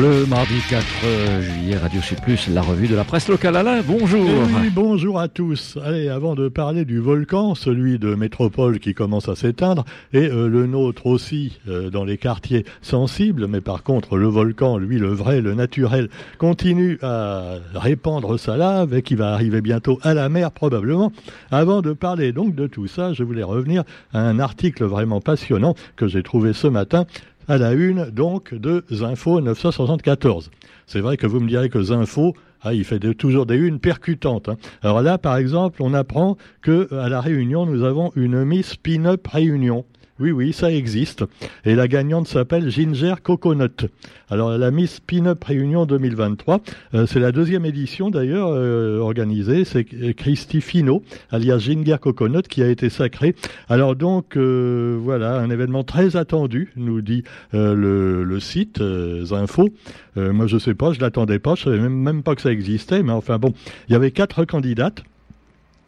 Le mardi 4 juillet, Radio Plus, la revue de la presse locale. Alain, bonjour. Eh oui, bonjour à tous. Allez, avant de parler du volcan, celui de Métropole qui commence à s'éteindre, et euh, le nôtre aussi euh, dans les quartiers sensibles, mais par contre le volcan, lui, le vrai, le naturel, continue à répandre sa lave et qui va arriver bientôt à la mer probablement. Avant de parler donc de tout ça, je voulais revenir à un article vraiment passionnant que j'ai trouvé ce matin à la une donc de Zinfo 974. C'est vrai que vous me direz que Zinfo, ah, il fait toujours des unes percutantes. Hein. Alors là, par exemple, on apprend que à la Réunion, nous avons une Miss Pin-Up Réunion. Oui, oui, ça existe. Et la gagnante s'appelle Ginger Coconut. Alors, la Miss Pin-Up Réunion 2023, euh, c'est la deuxième édition d'ailleurs euh, organisée. C'est Christy Fino, alias Ginger Coconut, qui a été sacrée. Alors donc, euh, voilà, un événement très attendu, nous dit le, le, site Zinfo. moi, je sais pas, je l'attendais pas, je savais même pas que ça existait, mais enfin bon, il y avait quatre candidates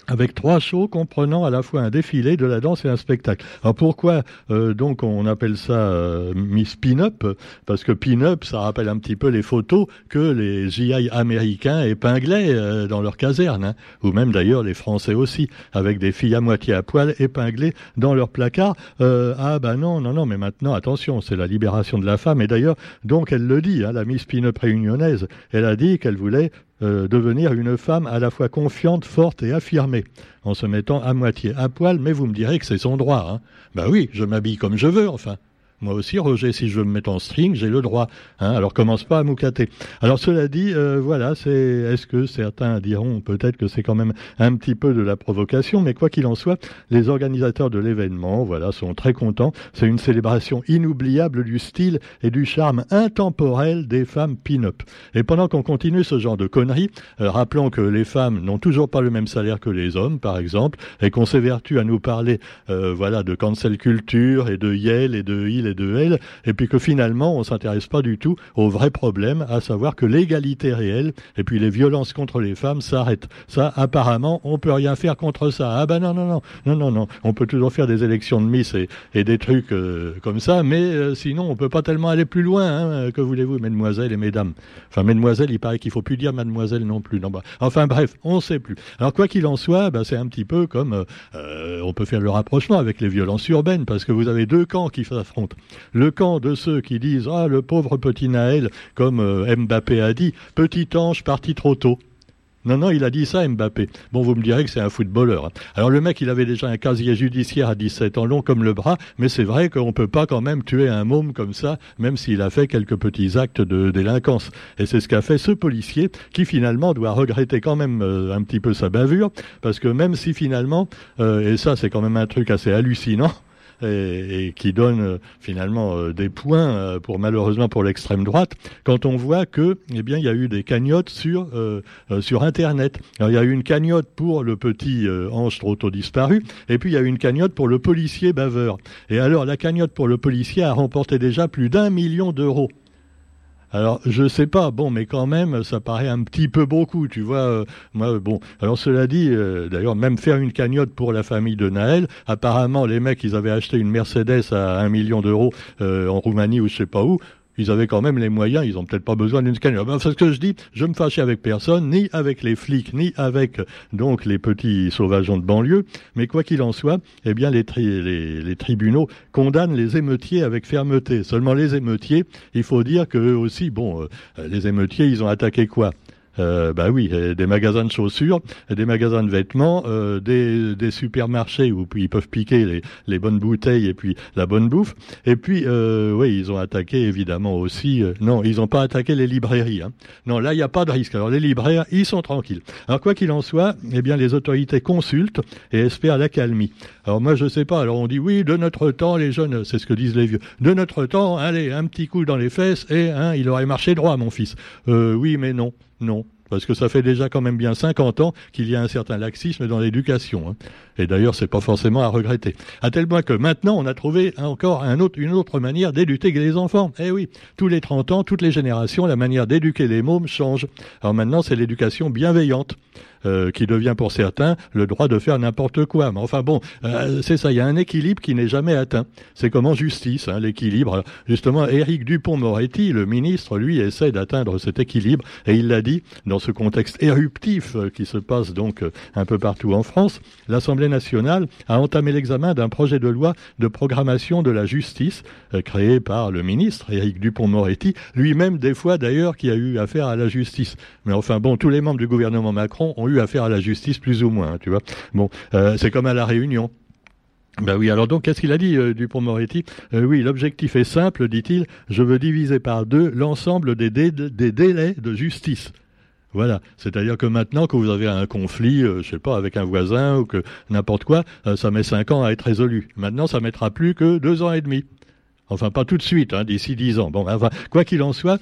avec trois shows comprenant à la fois un défilé, de la danse et un spectacle. Alors pourquoi euh, donc on appelle ça euh, Miss Pin-Up? Parce que Pin-Up, ça rappelle un petit peu les photos que les GI américains épinglaient euh, dans leur caserne, hein. ou même d'ailleurs les Français aussi, avec des filles à moitié à poil épinglées dans leur placard. ah ben non, non, non, mais maintenant attention, c'est la libération de la femme. Et d'ailleurs, donc elle le dit, hein, la Miss Pin-Up réunionnaise, elle a dit qu'elle voulait euh, devenir une femme à la fois confiante, forte et affirmée, en se mettant à moitié à poil, mais vous me direz que c'est son droit. Hein. Ben oui, je m'habille comme je veux, enfin. Moi aussi, Roger, si je veux me mettre en string, j'ai le droit. Hein, alors commence pas à moucater. Alors cela dit, euh, voilà, c'est. Est-ce que certains diront peut-être que c'est quand même un petit peu de la provocation, mais quoi qu'il en soit, les organisateurs de l'événement, voilà, sont très contents. C'est une célébration inoubliable du style et du charme intemporel des femmes pin-up. Et pendant qu'on continue ce genre de conneries, euh, rappelons que les femmes n'ont toujours pas le même salaire que les hommes, par exemple, et qu'on s'évertue à nous parler, euh, voilà, de cancel culture et de Yale et de Hill de elle, et puis que finalement on s'intéresse pas du tout au vrai problème, à savoir que l'égalité réelle et puis les violences contre les femmes s'arrêtent. Ça, apparemment, on peut rien faire contre ça. Ah ben non, non, non, non, non, non. On peut toujours faire des élections de Miss et, des trucs euh, comme ça, mais euh, sinon on peut pas tellement aller plus loin. Hein, que voulez-vous, mesdemoiselles et mesdames Enfin, mesdemoiselles, il paraît qu'il faut plus dire mademoiselle non plus. Non, bah, enfin bref, on sait plus. Alors quoi qu'il en soit, bah, c'est un petit peu comme euh, on peut faire le rapprochement avec les violences urbaines, parce que vous avez deux camps qui s'affrontent le camp de ceux qui disent Ah, le pauvre petit Naël, comme euh, Mbappé a dit, petit ange parti trop tôt. Non, non, il a dit ça, Mbappé. Bon, vous me direz que c'est un footballeur. Hein. Alors le mec, il avait déjà un casier judiciaire à 17 ans, long comme le bras, mais c'est vrai qu'on ne peut pas quand même tuer un môme comme ça, même s'il a fait quelques petits actes de délinquance. Et c'est ce qu'a fait ce policier, qui finalement doit regretter quand même euh, un petit peu sa bavure, parce que même si finalement, euh, et ça c'est quand même un truc assez hallucinant, et, qui donne euh, finalement euh, des points euh, pour malheureusement pour l'extrême droite quand on voit que eh bien il y a eu des cagnottes sur sur internet. Il y a eu une cagnotte pour le petit ange trop tôt disparu et puis il y a eu une cagnotte pour le policier baveur. Et alors la cagnotte pour le policier a remporté déjà plus d'un million d'euros. Alors, je sais pas, bon, mais quand même, ça paraît un petit peu beaucoup, tu vois. Euh, moi, bon, alors cela dit, euh, d'ailleurs, même faire une cagnotte pour la famille de Naël, apparemment, les mecs, ils avaient acheté une Mercedes à un million d'euros euh, en Roumanie ou je sais pas où ils avaient quand même les moyens, ils ont peut-être pas besoin d'une cagnotte. Enfin, ce que je dis, je me fâchais avec personne, ni avec les flics, ni avec donc les petits sauvageons de banlieue, mais quoi qu'il en soit, eh bien les, tribunaux condamnent les émeutiers avec fermeté. Seulement les émeutiers, il faut dire que aussi, bon, euh, les émeutiers, ils ont attaqué quoi? Euh, bah oui, euh, des magasins de chaussures, des magasins de vêtements, euh, des, des, supermarchés où ils peuvent piquer les, les, bonnes bouteilles et puis la bonne bouffe. Et puis, euh, oui, ils ont attaqué évidemment aussi. Euh, non, ils n'ont pas attaqué les librairies. Hein. Non, là, il n'y a pas de risque. Alors les libraires, ils sont tranquilles. Alors quoi qu'il en soit, eh bien, les autorités consultent et espèrent l'accalmie. Alors moi, je sais pas. Alors on dit oui, de notre temps, les jeunes, c'est ce que disent les vieux. De notre temps, allez, un petit coup dans les fesses et hein, il aurait marché droit, mon fils. oui, mais non. Non. Parce que ça fait déjà quand même bien 50 ans qu'il y a un certain laxisme dans l'éducation. Hein. Et d'ailleurs, c'est pas forcément à regretter. À tel point que maintenant, on a trouvé encore une autre manière d'éduquer les enfants. Eh oui, tous les 30 ans, toutes les générations, la manière d'éduquer les mômes change. Alors maintenant, c'est l'éducation bienveillante. Euh, qui devient pour certains le droit de faire n'importe quoi. Mais enfin bon, euh, c'est ça, il y a un équilibre qui n'est jamais atteint. C'est comme en justice, hein, l'équilibre. Justement, Éric Dupont-Moretti, le ministre, lui, essaie d'atteindre cet équilibre, et il l'a dit dans ce contexte éruptif euh, qui se passe donc un peu partout en France. L'Assemblée nationale a entamé l'examen d'un projet de loi de programmation de la justice créé par le ministre Éric Dupont-Moretti, lui-même des fois d'ailleurs qui a eu affaire à la justice. Mais enfin bon, tous les membres du gouvernement Macron ont eu affaire à la justice plus ou moins, tu vois. Bon, euh, c'est comme à la Réunion. Ben oui, alors donc, qu'est-ce qu'il a dit, euh, Dupont-Moretti euh, Oui, l'objectif est simple, dit-il, je veux diviser par deux l'ensemble des délais de justice. Voilà, c'est-à-dire que maintenant que vous avez un conflit, je sais pas, avec un voisin ou que n'importe quoi, ça met cinq ans à être résolu. Maintenant, ça mettra plus que deux ans et demi. Enfin, pas tout de suite, hein, d'ici dix ans. Bon, enfin, quoi qu'il en soit,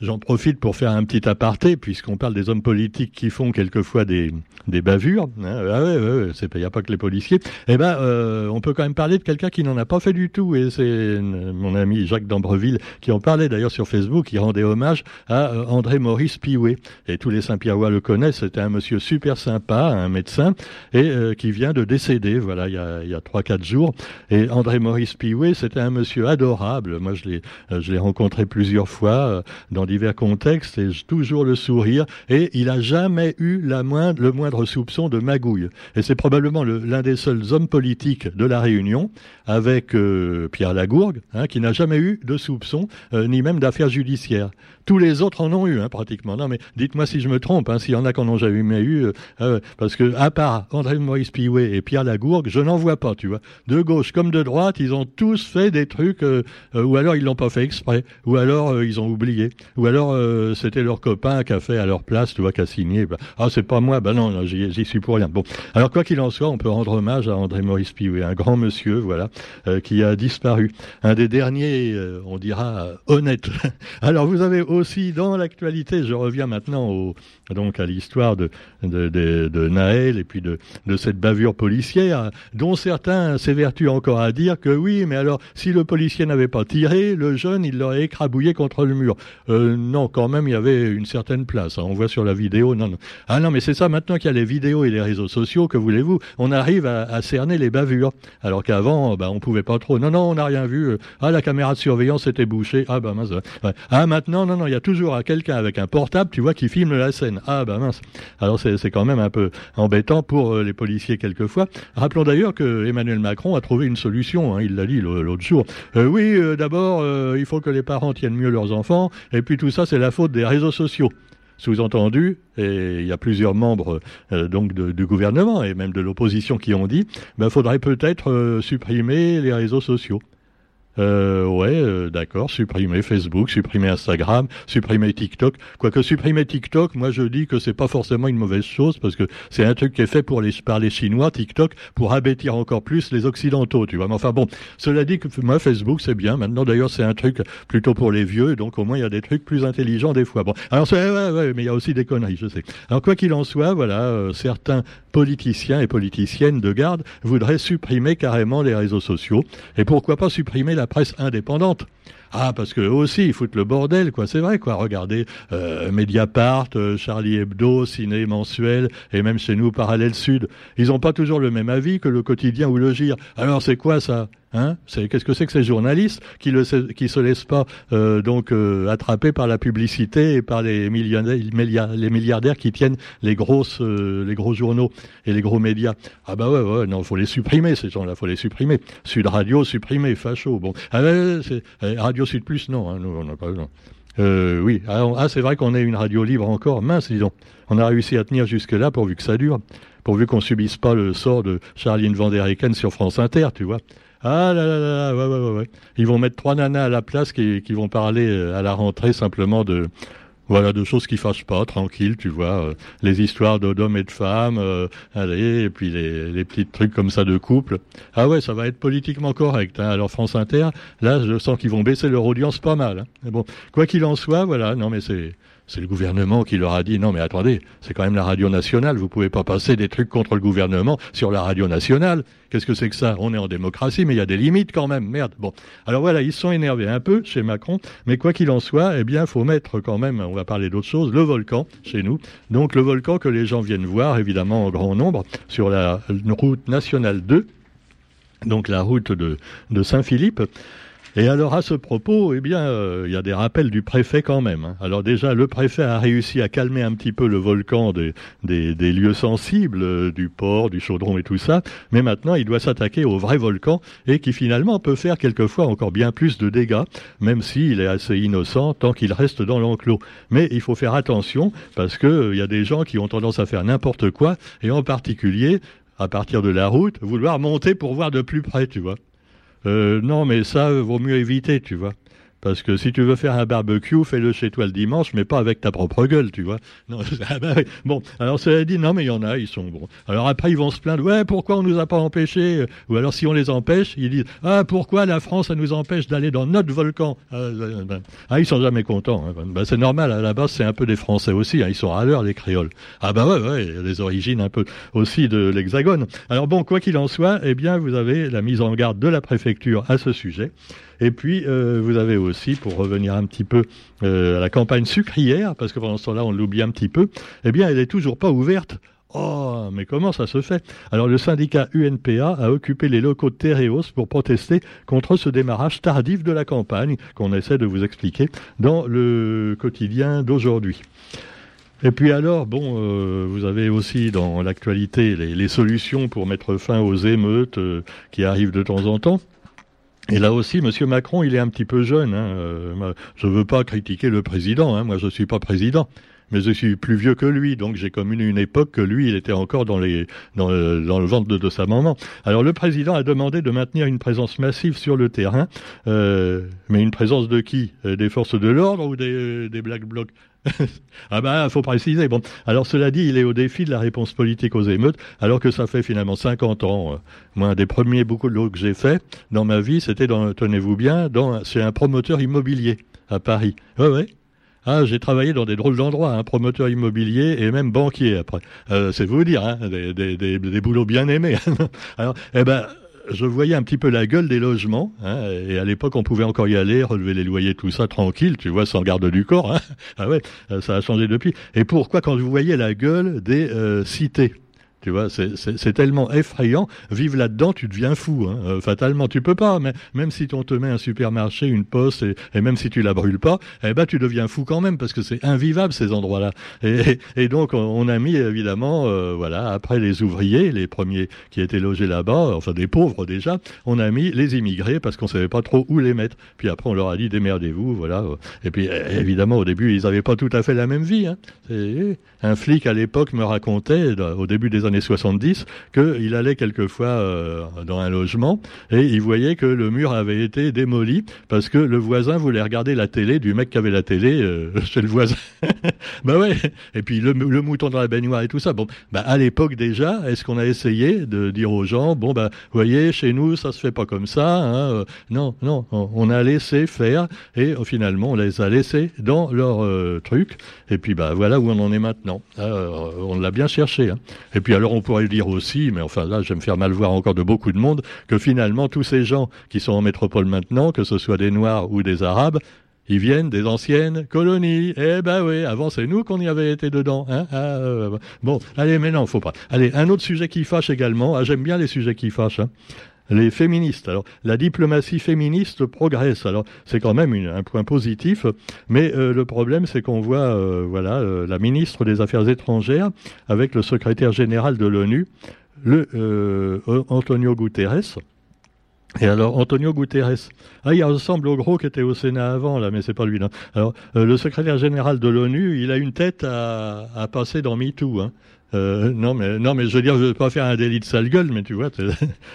J'en profite pour faire un petit aparté, puisqu'on parle des hommes politiques qui font quelquefois des, des bavures. Hein, ah ouais, ouais, c'est il n'y a pas que les policiers. Eh ben, euh, on peut quand même parler de quelqu'un qui n'en a pas fait du tout, et c'est mon ami Jacques d'Ambreville qui en parlait d'ailleurs sur Facebook, qui rendait hommage à euh, André Maurice Piouet. Et tous les Saint-Pierrois le connaissent. C'était un monsieur super sympa, un médecin, et euh, qui vient de décéder. Voilà, il y a il y a trois quatre jours. Et André Maurice Piouet, c'était un monsieur adorable. Moi, je l'ai je l'ai rencontré plusieurs fois dans divers contextes et toujours le sourire. Et il a jamais eu la moindre, le moindre soupçon de magouille. Et c'est probablement l'un des seuls hommes politiques de la Réunion, avec euh, Pierre Lagourgue, hein, qui n'a jamais eu de soupçon, euh, ni même d'affaires judiciaires. Tous les autres en ont eu, hein, pratiquement. Non, mais dites-moi si je me trompe, hein, s'il y en a qui en ont jamais eu, euh, parce que à part André Maurice Piouet et Pierre Lagourgue, je n'en vois pas, tu vois. De gauche comme de droite, ils ont tous fait des trucs, ou alors ils l'ont pas fait exprès, ou alors ils ont oublié, ou alors c'était leur copain qui a fait à leur place, tu vois, qui a signé. Ah, c'est pas moi, ben non, j'y suis pour rien. Bon, alors quoi qu'il en soit, on peut rendre hommage à André Maurice Piouet, un grand monsieur, voilà, qui a disparu, un des derniers, on dira, honnêtes. alors vous avez aussi dans l'actualité, je reviens maintenant donc à l'histoire de, Naël et puis de, de cette bavure policière, dont certains s'évertuent encore à dire que oui, mais alors si le policier n'avait pas tiré, le jeune, il l'aurait écrabouillé contre le mur. Euh, non, quand même, il y avait une certaine place. Hein. On voit sur la vidéo, non, non. Ah non, mais c'est ça, maintenant qu'il y a les vidéos et les réseaux sociaux, que voulez-vous, on arrive à, cerner les bavures. Alors qu'avant, bah, on pouvait pas trop. Non, non, on n'a rien vu. Ah, la caméra de surveillance était bouchée. Ah, bah mince. Ah, maintenant, non, non, il y a toujours quelqu'un avec un portable, tu vois, qui filme la scène. Ah bah mince. Alors c'est quand même un peu embêtant pour euh, les policiers quelquefois. Rappelons d'ailleurs que Emmanuel Macron a trouvé une solution. Hein, il l'a dit l'autre jour. Euh, oui, euh, d'abord, il faut que les parents tiennent mieux leurs enfants. Et puis tout ça, c'est la faute des réseaux sociaux. Sous-entendu, et il y a plusieurs membres donc du gouvernement et même de l'opposition qui ont dit, il ben, faudrait peut-être supprimer les réseaux sociaux. Euh, ouais, euh, d'accord, supprimer Facebook, supprimer Instagram, supprimer TikTok. Quoique supprimer TikTok, moi je dis que c'est pas forcément une mauvaise chose parce que c'est un truc qui est fait pour les, par les Chinois, TikTok, pour abêtir encore plus les Occidentaux, tu vois. Mais enfin bon, cela dit que moi Facebook c'est bien. Maintenant d'ailleurs c'est un truc plutôt pour les vieux, donc au moins il y a des trucs plus intelligents des fois. Bon, alors ouais, ouais, mais il y a aussi des conneries, je sais. Alors quoi qu'il en soit, voilà, euh, certains politiciens et politiciennes de garde voudraient supprimer carrément les réseaux sociaux et pourquoi pas supprimer la presse indépendante. Ah, parce que eux aussi, ils foutent le bordel, quoi. C'est vrai, quoi. Regardez euh, Mediapart, euh, Charlie Hebdo, Ciné Mensuel, et même chez nous, Parallèle Sud. Ils n'ont pas toujours le même avis que le quotidien ou le gire. Alors, c'est quoi ça Hein? Qu'est-ce que c'est que ces journalistes qui ne se laissent pas euh, donc attraper par la publicité et par les millionnaires, les milliardaires qui tiennent les gros journaux et les gros médias? Ah bah ouais, ouais, non, faut les supprimer ces gens-là, faut les supprimer. Sud Radio supprimé, facho. Bon, ah, Radio Sud Plus, non, hein, nous on n'a pas. Non. oui, ah, ah c'est vrai qu'on est une radio libre encore. Mince, disons. On a réussi à tenir jusque-là pourvu que ça dure, pourvu qu'on subisse pas le sort de Charline Van Der sur France Inter, tu vois. Ah là là là, ouais, ouais, ouais. Ils vont mettre trois nanas à la place qui, qui vont parler euh, à la rentrée simplement de, voilà, de choses qui fâchent pas, tranquille, tu vois. Euh, les histoires d'hommes et de femmes, euh, allez, et puis les, les petits trucs comme ça de couple. Ah ouais, ça va être politiquement correct. Hein. Alors France Inter, là, je sens qu'ils vont baisser leur audience pas mal. Hein. Bon, quoi qu'il en soit, voilà, non mais c'est c'est le gouvernement qui leur a dit non mais attendez, c'est quand même la radio nationale, vous pouvez pas passer des trucs contre le gouvernement sur la radio nationale. Qu'est-ce que c'est que ça? On est en démocratie, mais il y a des limites quand même. Merde. Bon, alors voilà, ils sont énervés un peu chez Macron, mais quoi qu'il en soit, eh bien, faut mettre quand même, on va parler d'autre chose, le volcan chez nous. Donc le volcan que les gens viennent voir, évidemment en grand nombre, sur la route nationale 2, donc la route de, de Saint-Philippe. Et alors à ce propos, eh bien, euh, il y a des rappels du préfet quand même. Hein. Alors déjà, le préfet a réussi à calmer un petit peu le volcan des, lieux sensibles, euh, du port, du chaudron et tout ça, mais maintenant il doit s'attaquer au vrai volcan et qui finalement peut faire quelquefois encore bien plus de dégâts, même s'il est assez innocent tant qu'il reste dans l'enclos. Mais il faut faire attention parce qu'il euh, y a des gens qui ont tendance à faire n'importe quoi et en particulier à partir de la route, vouloir monter pour voir de plus près, tu vois. Euh, non, mais ça, vaut mieux éviter, tu vois. Parce que si tu veux faire un barbecue, fais-le chez toi le dimanche, mais pas avec ta propre gueule, tu vois. Non, ah bah bon, alors cela dit, non, mais il y en a, ils sont bons. Alors après, ils vont se plaindre, ouais, pourquoi on nous a pas empêchés? Ou alors si on les empêche, ils disent, ah, pourquoi la France, ça nous empêche d'aller dans notre volcan? Ah, ben, ah, ils sont jamais contents. Hein. Ben, c'est normal, à la base, c'est un peu des Français aussi, hein. ils sont à l'heure, les créoles. Ah bah ouais, ouais, des origines un peu aussi de l'Hexagone. Alors bon, quoi qu'il en soit, eh bien, vous avez la mise en garde de la préfecture à ce sujet. Et puis, euh, vous avez aussi, pour revenir un petit peu euh, à la campagne sucrière, parce que pendant ce temps-là, on l'oublie un petit peu, eh bien, elle n'est toujours pas ouverte. Oh, mais comment ça se fait? Alors le syndicat UNPA a occupé les locaux de Tereos pour protester contre ce démarrage tardif de la campagne qu'on essaie de vous expliquer dans le quotidien d'aujourd'hui. Et puis alors, bon, euh, vous avez aussi dans l'actualité les, solutions pour mettre fin aux émeutes qui arrivent de temps en temps. Et là aussi, Monsieur Macron, il est un petit peu jeune. Hein. Euh, je ne veux pas critiquer le président. Hein. Moi, je ne suis pas président, mais je suis plus vieux que lui. Donc, j'ai comme une, époque que lui, il était encore dans, le, ventre de, sa maman. Alors, le président a demandé de maintenir une présence massive sur le terrain. Euh, mais une présence de qui? Euh, Des forces de l'ordre ou des, des Black Blocs? Ah ben, faut préciser. Bon, alors cela dit, il est au défi de la réponse politique aux émeutes, alors que ça fait finalement 50 ans. Euh, moi, un des premiers beaucoup de que j'ai fait dans ma vie, c'était dans, tenez-vous bien, dans, c'est un promoteur immobilier à Paris. Ouais, ouais. Ah, j'ai travaillé dans des drôles d'endroits, hein, promoteur immobilier et même banquier après. Euh, c'est vous dire, hein, des, des, des, boulots bien aimés. alors, eh ben, je voyais un petit peu la gueule des logements. Hein, et à l'époque, on pouvait encore y aller, relever les loyers, tout ça, tranquille, tu vois, sans garde du corps. Hein. Ah ouais, ça a changé depuis. Et pourquoi quand vous voyez la gueule des euh, cités? Tu vois, c'est tellement effrayant. Vivre là-dedans, tu deviens fou. Hein. Euh, fatalement, tu peux pas. Mais même si on te met un supermarché, une poste, et, même si tu la brûles pas, eh ben tu deviens fou quand même parce que c'est invivable ces endroits-là. Et, donc on a mis évidemment, euh, voilà, après les ouvriers, les premiers qui étaient logés là-bas, enfin des pauvres déjà, on a mis les immigrés parce qu'on savait pas trop où les mettre. Puis après on leur a dit démerdez-vous, voilà. Et puis évidemment au début ils avaient pas tout à fait la même vie. Hein. Un flic à l'époque me racontait au début des années 70 qu'il allait quelquefois euh, dans un logement et il voyait que le mur avait été démoli parce que le voisin voulait regarder la télé du mec qui avait la télé euh, chez le voisin. bah ouais. Et puis le, mouton dans la baignoire et tout ça. Bon, bah à l'époque déjà, est-ce qu'on a essayé de dire aux gens, bon bah, voyez, chez nous ça se fait pas comme ça. Hein, euh, non, non, on a laissé faire et finalement on les a laissés dans leur truc. Et puis bah voilà où on en est maintenant. on l'a bien cherché. Hein. Et puis alors on pourrait dire aussi, mais enfin là, je vais me faire mal voir encore de beaucoup de monde, que finalement, tous ces gens qui sont en métropole maintenant, que ce soit des Noirs ou des Arabes, ils viennent des anciennes colonies. Eh ben oui, avant c'est nous qu'on y avait été dedans. Hein ah, euh, bon, allez, mais non, faut pas. Allez, un autre sujet qui fâche également. Ah, j'aime bien les sujets qui fâchent. Hein les féministes. Alors, la diplomatie féministe progresse. Alors, c'est quand même un point positif, mais euh, le problème, c'est qu'on voit, euh, voilà, euh, la ministre des Affaires étrangères avec le secrétaire général de l'ONU, le Antonio Guterres. Et alors, Antonio Guterres, ah, il ressemble au gros qui était au Sénat avant, là, mais c'est pas lui. Alors, le secrétaire général de l'ONU, il a une tête à, à passer dans MeToo, hein. Euh, non, mais non, mais je veux dire, je veux pas faire un délit de sale gueule, mais tu vois,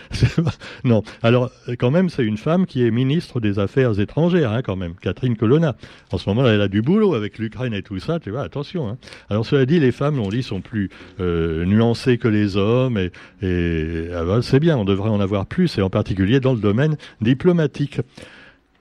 non. Alors, quand même, c'est une femme qui est ministre des Affaires étrangères, hein, quand même, Catherine Colonna. En ce moment, elle a du boulot avec l'Ukraine et tout ça, tu vois, attention. Hein. Alors, cela dit, les femmes, on dit, sont plus euh, nuancées que les hommes, et, et ah ben, c'est bien, on devrait en avoir plus, et en particulier dans le domaine diplomatique.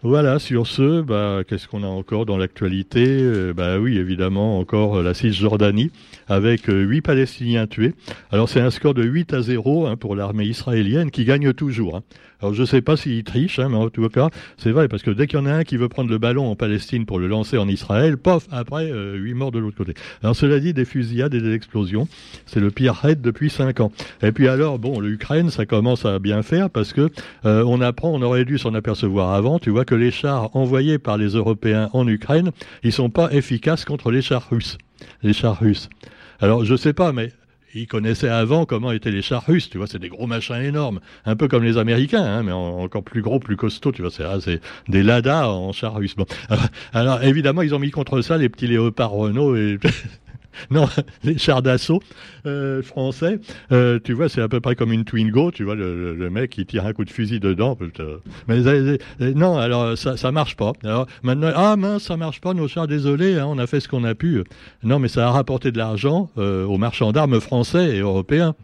Voilà, sur ce, bah, qu'est-ce qu'on a encore dans l'actualité? Euh, Bah oui, évidemment, encore euh, la Cisjordanie, avec euh, huit Palestiniens tués. Alors c'est un score de 8 à 0 hein, pour l'armée israélienne qui gagne toujours. Hein. Alors je ne sais pas s'ils trichent, hein, mais en tout cas, c'est vrai, parce que dès qu'il y en a un qui veut prendre le ballon en Palestine pour le lancer en Israël, pof, après, huit morts de l'autre côté. Alors cela dit, des fusillades et des explosions, c'est le pire raid depuis cinq ans. Et puis alors, bon, l'Ukraine, ça commence à bien faire, parce que on apprend, on aurait dû s'en apercevoir avant, tu vois que les chars envoyés par les Européens en Ukraine, ils sont pas efficaces contre les chars russes. Les chars russes. Alors, je sais pas, mais ils connaissaient avant comment étaient les chars russes, tu vois, c'est des gros machins énormes, un peu comme les Américains, hein, mais encore plus gros, plus costauds, tu vois, c'est, des Lada en chars russes. Bon. Alors, évidemment, ils ont mis contre ça les petits léopards Renault et non, les chars d'assaut euh, français, euh, tu vois, c'est à peu près comme une Twingo, tu vois, le, mec qui tire un coup de fusil dedans. Mais non, alors ça, ça marche pas. Maintenant, ah mince, ça marche pas, nos chars, désolé, hein, on a fait ce qu'on a pu. Non, mais ça a rapporté de l'argent euh, aux marchands d'armes français et européens.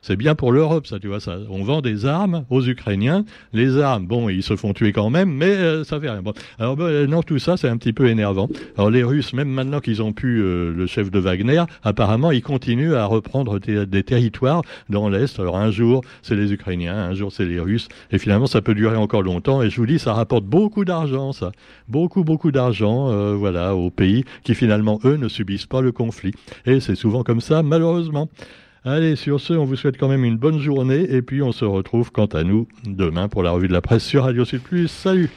C'est bien pour l'Europe, ça, tu vois. Ça. On vend des armes aux Ukrainiens. Les armes, bon, ils se font tuer quand même, mais euh, ça fait rien. Bon. Alors, ben, non, tout ça, c'est un petit peu énervant. Alors, les Russes, même maintenant qu'ils ont pu euh, le chef de Wagner, apparemment, ils continuent à reprendre des territoires dans l'Est. Alors, un jour, c'est les Ukrainiens, un jour, c'est les Russes. Et finalement, ça peut durer encore longtemps. Et je vous dis, ça rapporte beaucoup d'argent, ça. Beaucoup, beaucoup d'argent, euh, voilà, aux pays qui, finalement, eux, ne subissent pas le conflit. Et c'est souvent comme ça, malheureusement. Allez, sur ce, on vous souhaite quand même une bonne journée et puis on se retrouve quant à nous demain pour la revue de la presse sur Radio Sud Plus. Salut